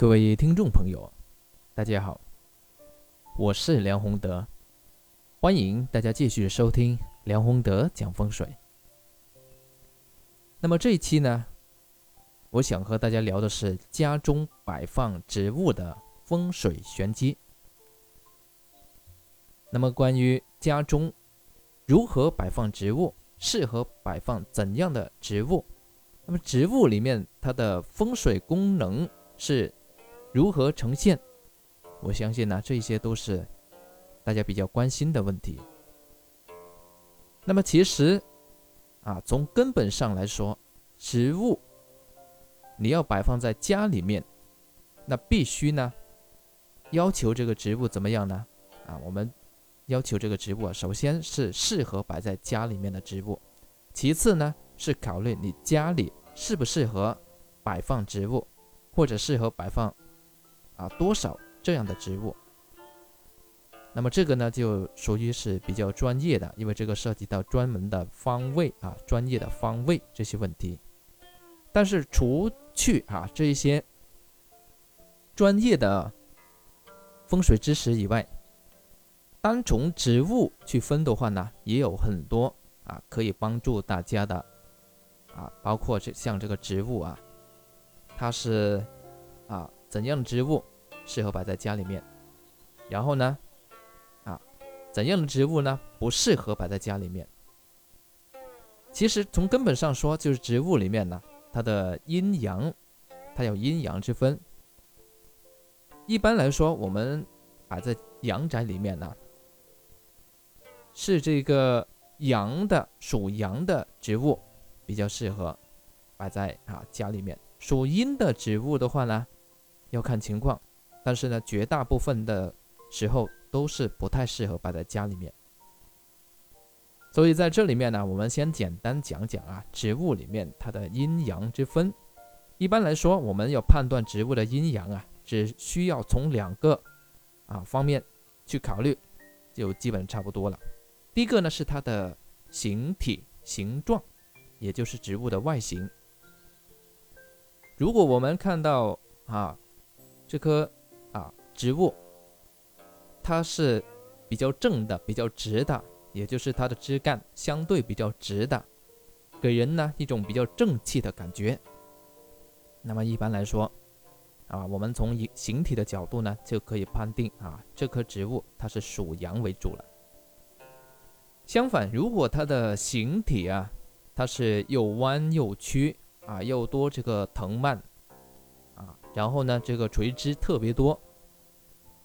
各位听众朋友，大家好，我是梁宏德，欢迎大家继续收听梁宏德讲风水。那么这一期呢，我想和大家聊的是家中摆放植物的风水玄机。那么关于家中如何摆放植物，适合摆放怎样的植物，那么植物里面它的风水功能是？如何呈现？我相信呢，这些都是大家比较关心的问题。那么其实啊，从根本上来说，植物你要摆放在家里面，那必须呢要求这个植物怎么样呢？啊，我们要求这个植物啊，首先是适合摆在家里面的植物，其次呢是考虑你家里适不适合摆放植物，或者适合摆放。啊，多少这样的植物？那么这个呢，就属于是比较专业的，因为这个涉及到专门的方位啊，专业的方位这些问题。但是除去啊这一些专业的风水知识以外，单从植物去分的话呢，也有很多啊可以帮助大家的啊，包括这像这个植物啊，它是啊怎样植物？适合摆在家里面，然后呢，啊，怎样的植物呢不适合摆在家里面？其实从根本上说，就是植物里面呢，它的阴阳，它有阴阳之分。一般来说，我们摆在阳宅里面呢，是这个阳的属阳的植物比较适合摆在啊家里面。属阴的植物的话呢，要看情况。但是呢，绝大部分的时候都是不太适合摆在家里面。所以在这里面呢，我们先简单讲讲啊，植物里面它的阴阳之分。一般来说，我们要判断植物的阴阳啊，只需要从两个啊方面去考虑，就基本差不多了。第一个呢是它的形体形状，也就是植物的外形。如果我们看到啊这棵。植物，它是比较正的、比较直的，也就是它的枝干相对比较直的，给人呢一种比较正气的感觉。那么一般来说，啊，我们从形体的角度呢，就可以判定啊，这棵植物它是属阳为主了。相反，如果它的形体啊，它是又弯又曲啊，又多这个藤蔓啊，然后呢，这个垂枝特别多。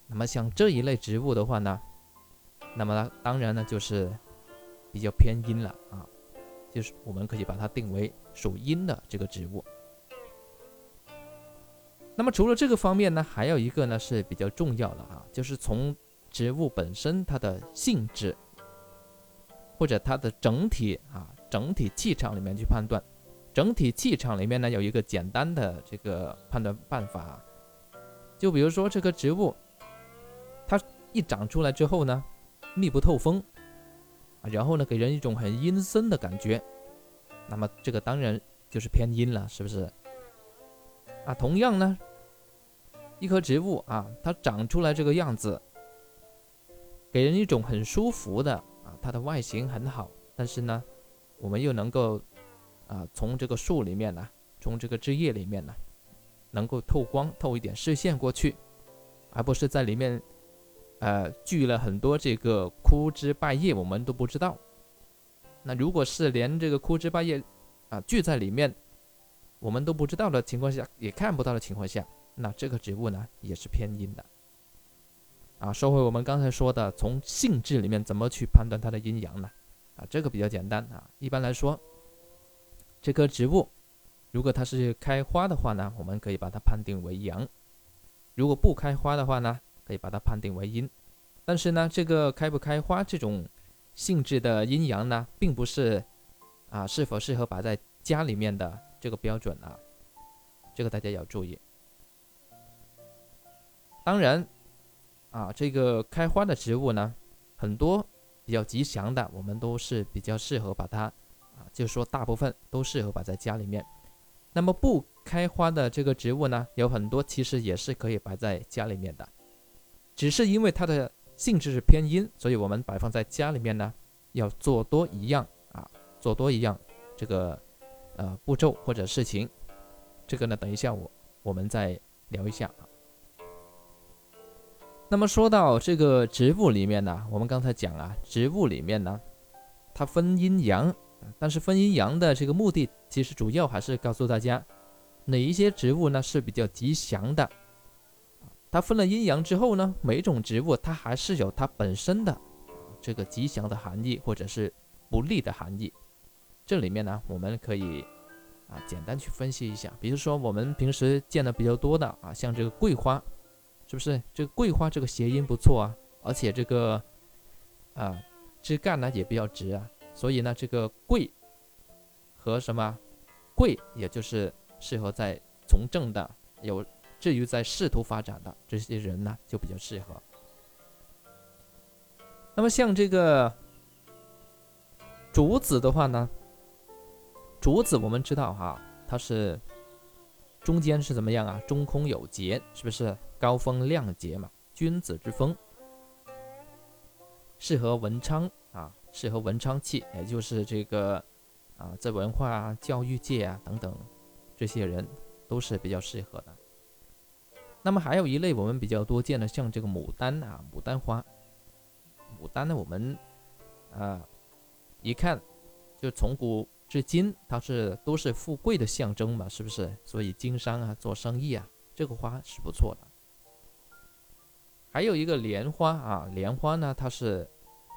那么像这一类植物的话呢，那么呢，当然呢就是比较偏阴了啊，就是我们可以把它定为属阴的这个植物。那么除了这个方面呢，还有一个呢是比较重要的啊，就是从植物本身它的性质或者它的整体啊整体气场里面去判断。整体气场里面呢有一个简单的这个判断办法，就比如说这个植物。一长出来之后呢，密不透风，然后呢，给人一种很阴森的感觉，那么这个当然就是偏阴了，是不是？啊，同样呢，一棵植物啊，它长出来这个样子，给人一种很舒服的啊，它的外形很好，但是呢，我们又能够啊，从这个树里面呢，从这个枝叶里面呢，能够透光透一点视线过去，而不是在里面。呃，聚了很多这个枯枝败叶，我们都不知道。那如果是连这个枯枝败叶啊聚在里面，我们都不知道的情况下，也看不到的情况下，那这个植物呢也是偏阴的。啊，说回我们刚才说的，从性质里面怎么去判断它的阴阳呢？啊，这个比较简单啊。一般来说，这棵植物如果它是开花的话呢，我们可以把它判定为阳；如果不开花的话呢？可以把它判定为阴，但是呢，这个开不开花这种性质的阴阳呢，并不是啊是否适合摆在家里面的这个标准啊，这个大家要注意。当然啊，这个开花的植物呢，很多比较吉祥的，我们都是比较适合把它啊，就是说大部分都适合摆在家里面，那么不开花的这个植物呢，有很多其实也是可以摆在家里面的，只是因为它的性质是偏阴，所以我们摆放在家里面呢，要做多一样啊，做多一样这个呃步骤或者事情。这个呢，等一下我我们再聊一下啊。那么说到这个植物里面呢，我们刚才讲啊，植物里面呢，它分阴阳。但是分阴阳的这个目的，其实主要还是告诉大家，哪一些植物呢是比较吉祥的。它分了阴阳之后呢，每种植物它还是有它本身的这个吉祥的含义，或者是不利的含义。这里面呢，我们可以啊简单去分析一下。比如说我们平时见的比较多的啊，像这个桂花，是不是？这个桂花这个谐音不错啊，而且这个啊枝干呢也比较直啊。所以呢，这个贵和什么贵，也就是适合在从政的，有至于在仕途发展的这些人呢，就比较适合。那么像这个竹子的话呢，竹子我们知道哈，它是中间是怎么样啊？中空有节，是不是高风亮节嘛？君子之风，适合文昌啊。适合文昌气，也就是这个啊，在文化啊、教育界啊等等这些人都是比较适合的。那么还有一类我们比较多见的，像这个牡丹啊，牡丹花。牡丹呢，我们啊一看就从古至今，它是都是富贵的象征嘛，是不是？所以经商啊、做生意啊，这个花是不错的。还有一个莲花啊，莲花呢，它是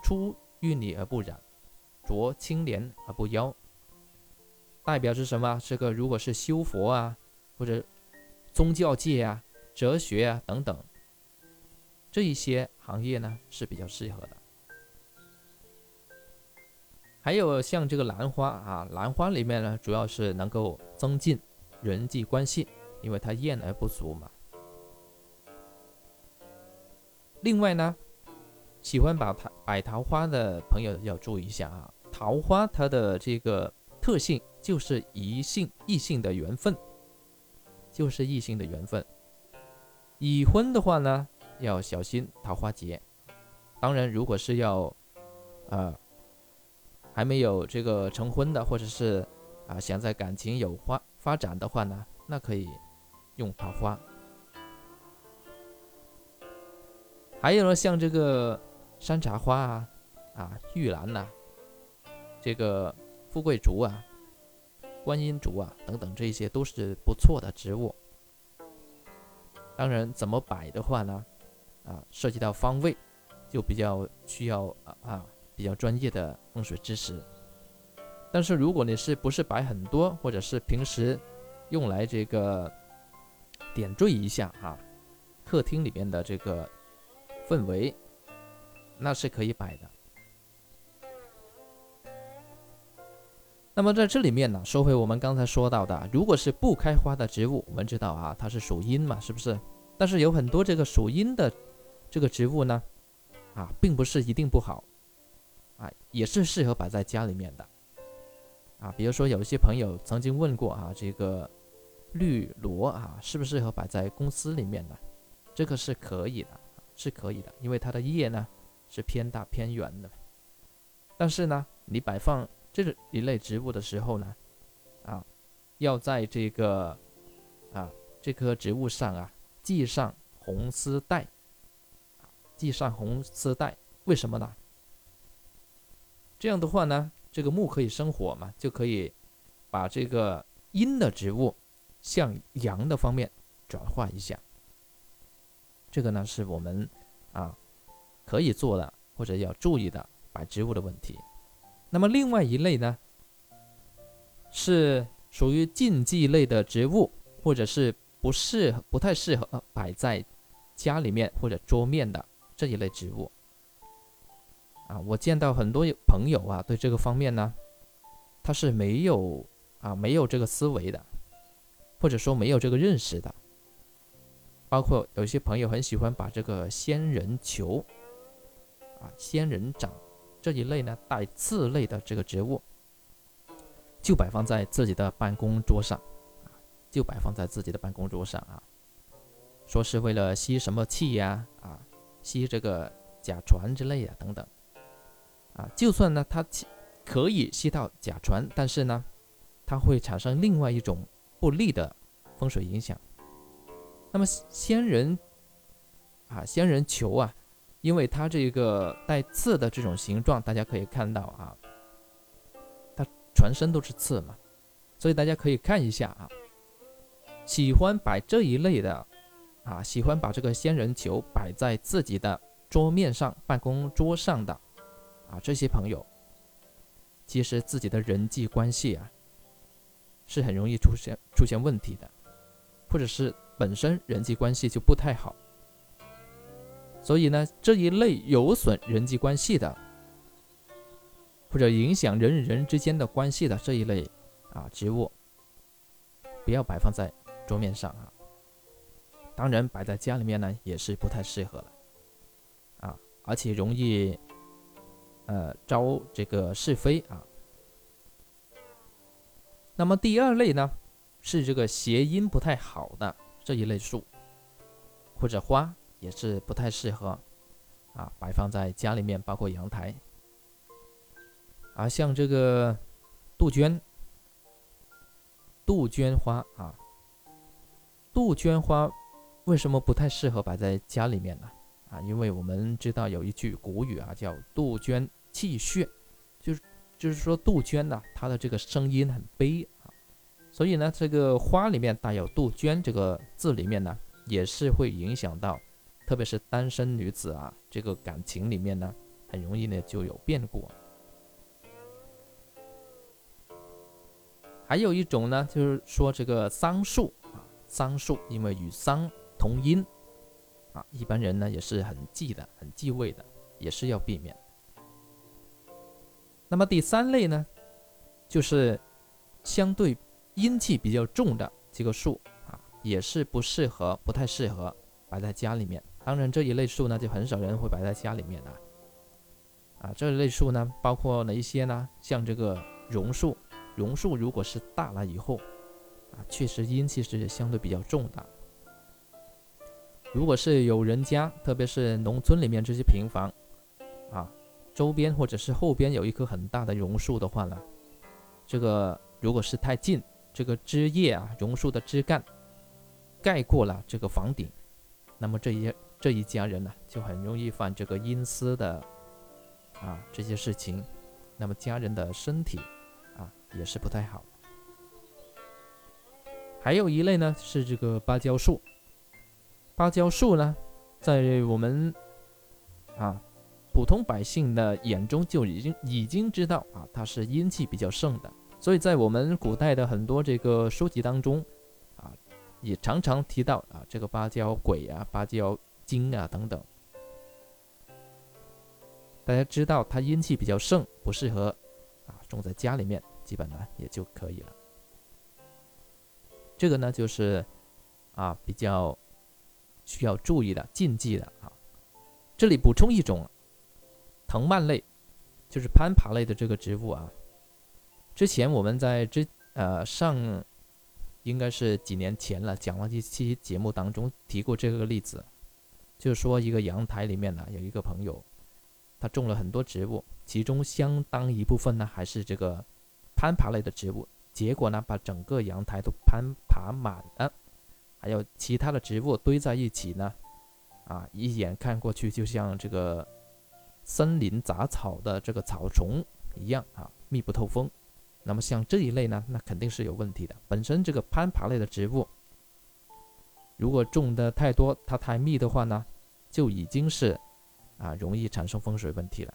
出。淤泥而不染，濯清涟而不妖，代表是什么？这个如果是修佛啊，或者宗教界啊、哲学啊等等这一些行业呢是比较适合的。还有像这个兰花啊，兰花里面呢主要是能够增进人际关系，因为它艳而不俗嘛。另外呢。喜欢把桃摆桃花的朋友要注意一下啊，桃花它的这个特性就是异性异性的缘分，就是异性的缘分。已婚的话呢，要小心桃花劫。当然，如果是要啊还没有这个成婚的，或者是啊想在感情有发发展的话呢，那可以用桃花。还有呢，像这个。山茶花啊，啊玉兰呐，这个富贵竹啊，观音竹啊等等，这些都是不错的植物。当然，怎么摆的话呢，啊，涉及到方位，就比较需要啊啊比较专业的风水知识。但是如果你是不是摆很多，或者是平时用来这个点缀一下啊，客厅里面的这个氛围。那是可以摆的。那么在这里面呢，说回我们刚才说到的，如果是不开花的植物，我们知道啊，它是属阴嘛，是不是？但是有很多这个属阴的这个植物呢，啊，并不是一定不好，啊，也是适合摆在家里面的，啊，比如说有一些朋友曾经问过啊，这个绿萝啊，适不适合摆在公司里面呢？这个是可以的，是可以的，因为它的叶呢。是偏大偏圆的，但是呢，你摆放这一类植物的时候呢，啊，要在这个啊这棵植物上啊系上红丝带，系上红丝带，为什么呢？这样的话呢，这个木可以生火嘛，就可以把这个阴的植物向阳的方面转化一下。这个呢，是我们啊。可以做的或者要注意的摆植物的问题。那么另外一类呢，是属于禁忌类的植物，或者是不适合、不太适合摆在家里面或者桌面的这一类植物。啊，我见到很多朋友啊，对这个方面呢，他是没有啊没有这个思维的，或者说没有这个认识的。包括有些朋友很喜欢把这个仙人球。啊，仙人掌这一类呢，带刺类的这个植物，就摆放在自己的办公桌上，就摆放在自己的办公桌上啊，说是为了吸什么气呀啊，吸这个甲醛之类的等等啊。就算呢它可以吸到甲醛，但是呢，它会产生另外一种不利的风水影响。那么仙人啊，仙人球啊，因为它这个带刺的这种形状，大家可以看到啊，它全身都是刺嘛，所以大家可以看一下啊。喜欢摆这一类的，啊，喜欢把这个仙人球摆在自己的桌面上、办公桌上的，啊，这些朋友，其实自己的人际关系啊，是很容易出现出现问题的，或者是本身人际关系就不太好，所以呢，这一类有损人际关系的，或者影响人与人之间的关系的这一类啊植物，不要摆放在。桌面上啊，当然摆在家里面呢也是不太适合了，啊，而且容易呃招这个是非啊。那么第二类呢，是这个谐音不太好的这一类树或者花也是不太适合啊摆放在家里面，包括阳台。啊，像这个杜鹃、杜鹃花啊。杜鹃花为什么不太适合摆在家里面呢？啊，因为我们知道有一句古语啊，叫“杜鹃泣血”，就是就是说杜鹃呢，它的这个声音很悲啊，所以呢，这个花里面带有“杜鹃”这个字里面呢，也是会影响到，特别是单身女子啊，这个感情里面呢，很容易呢就有变故。还有一种呢，就是说这个桑树啊。桑树因为与桑同音，啊，一般人呢也是很忌的，很忌讳的，也是要避免。那么第三类呢，就是相对阴气比较重的这个树啊，也是不适合，不太适合摆在家里面。当然这一类树呢，就很少人会摆在家里面啊。啊，这一类树呢，包括哪一些呢？像这个榕树，榕树如果是大了以后。啊，确实阴气是相对比较重的。如果是有人家，特别是农村里面这些平房，啊，周边或者是后边有一棵很大的榕树的话呢，这个如果是太近，这个枝叶啊，榕树的枝干盖过了这个房顶，那么这些这一家人呢，就很容易犯这个阴司的啊这些事情，那么家人的身体啊也是不太好。还有一类呢，是这个芭蕉树。芭蕉树呢，在我们啊普通百姓的眼中就已经已经知道啊，它是阴气比较盛的。所以在我们古代的很多这个书籍当中啊，也常常提到啊这个芭蕉鬼啊、芭蕉金啊等等。大家知道它阴气比较盛，不适合啊种在家里面，基本呢也就可以了。这个呢，就是啊，比较需要注意的禁忌的啊。这里补充一种藤蔓类，就是攀爬类的这个植物啊。之前我们在之呃上应该是几年前了，讲了一期节目当中提过这个例子，就是说一个阳台里面呢有一个朋友，他种了很多植物，其中相当一部分呢还是这个攀爬类的植物。结果呢，把整个阳台都攀爬满了，还有其他的植物堆在一起呢，啊，一眼看过去就像这个森林杂草的这个草丛一样啊，密不透风。那么像这一类呢，那肯定是有问题的。本身这个攀爬类的植物，如果种的太多，它太密的话呢，就已经是啊，容易产生风水问题了。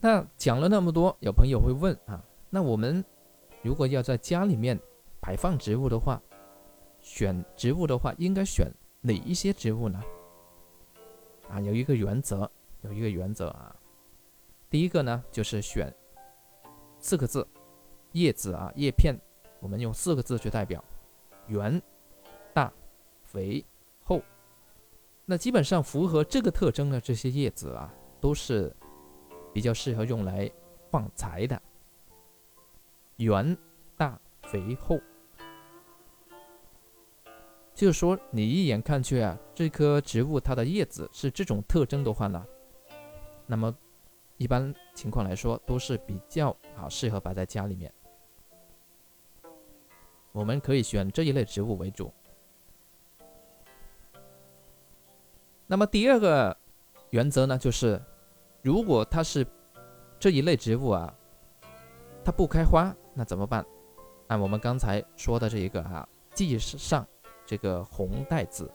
那讲了那么多，有朋友会问啊，那我们如果要在家里面摆放植物的话，选植物的话，应该选哪一些植物呢？啊，有一个原则，有一个原则啊。第一个呢，就是选四个字，叶子啊，叶片，我们用四个字去代表：圆、大、肥、厚。那基本上符合这个特征的这些叶子啊，都是。比较适合用来放财的，圆大肥厚。就是说，你一眼看去啊，这棵植物它的叶子是这种特征的话呢，那么一般情况来说都是比较啊适合摆在家里面。我们可以选这一类植物为主。那么第二个原则呢，就是如果它是这一类植物啊，它不开花，那怎么办？按我们刚才说的这一个哈，系上。这个红带子，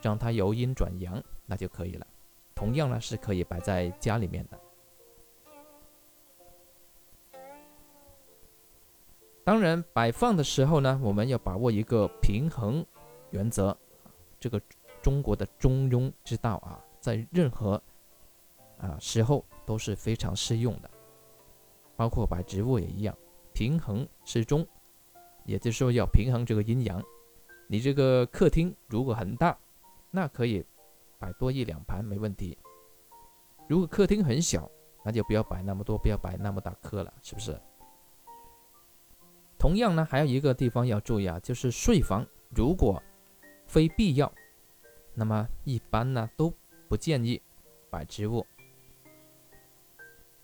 让它由阴转阳，那就可以了。同样呢，是可以摆在家里面的。当然，摆放的时候呢，我们要把握一个平衡原则，这个中国的中庸之道啊，在任何啊时候都是非常适用的，包括摆植物也一样，平衡适中，也就是说要平衡这个阴阳。你这个客厅如果很大，那可以摆多一两盘没问题。如果客厅很小，那就不要摆那么多，不要摆那么大棵了，是不是？同样呢，还有一个地方要注意啊，就是睡房如果非必要，那么一般呢都不建议摆植物，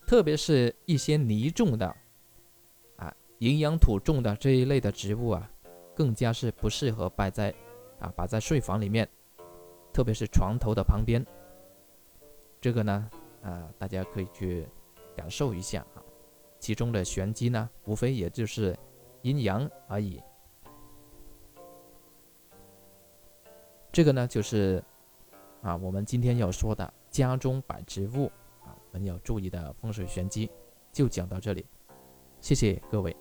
特别是一些泥重的啊、营养土重的这一类的植物啊。更加是不适合摆在啊，摆在睡房里面，特别是床头的旁边。这个呢，啊，大家可以去感受一下啊，其中的玄机呢，无非也就是阴阳而已。这个呢，就是啊，我们今天要说的家中摆植物啊，我们要注意的风水玄机，就讲到这里，谢谢各位。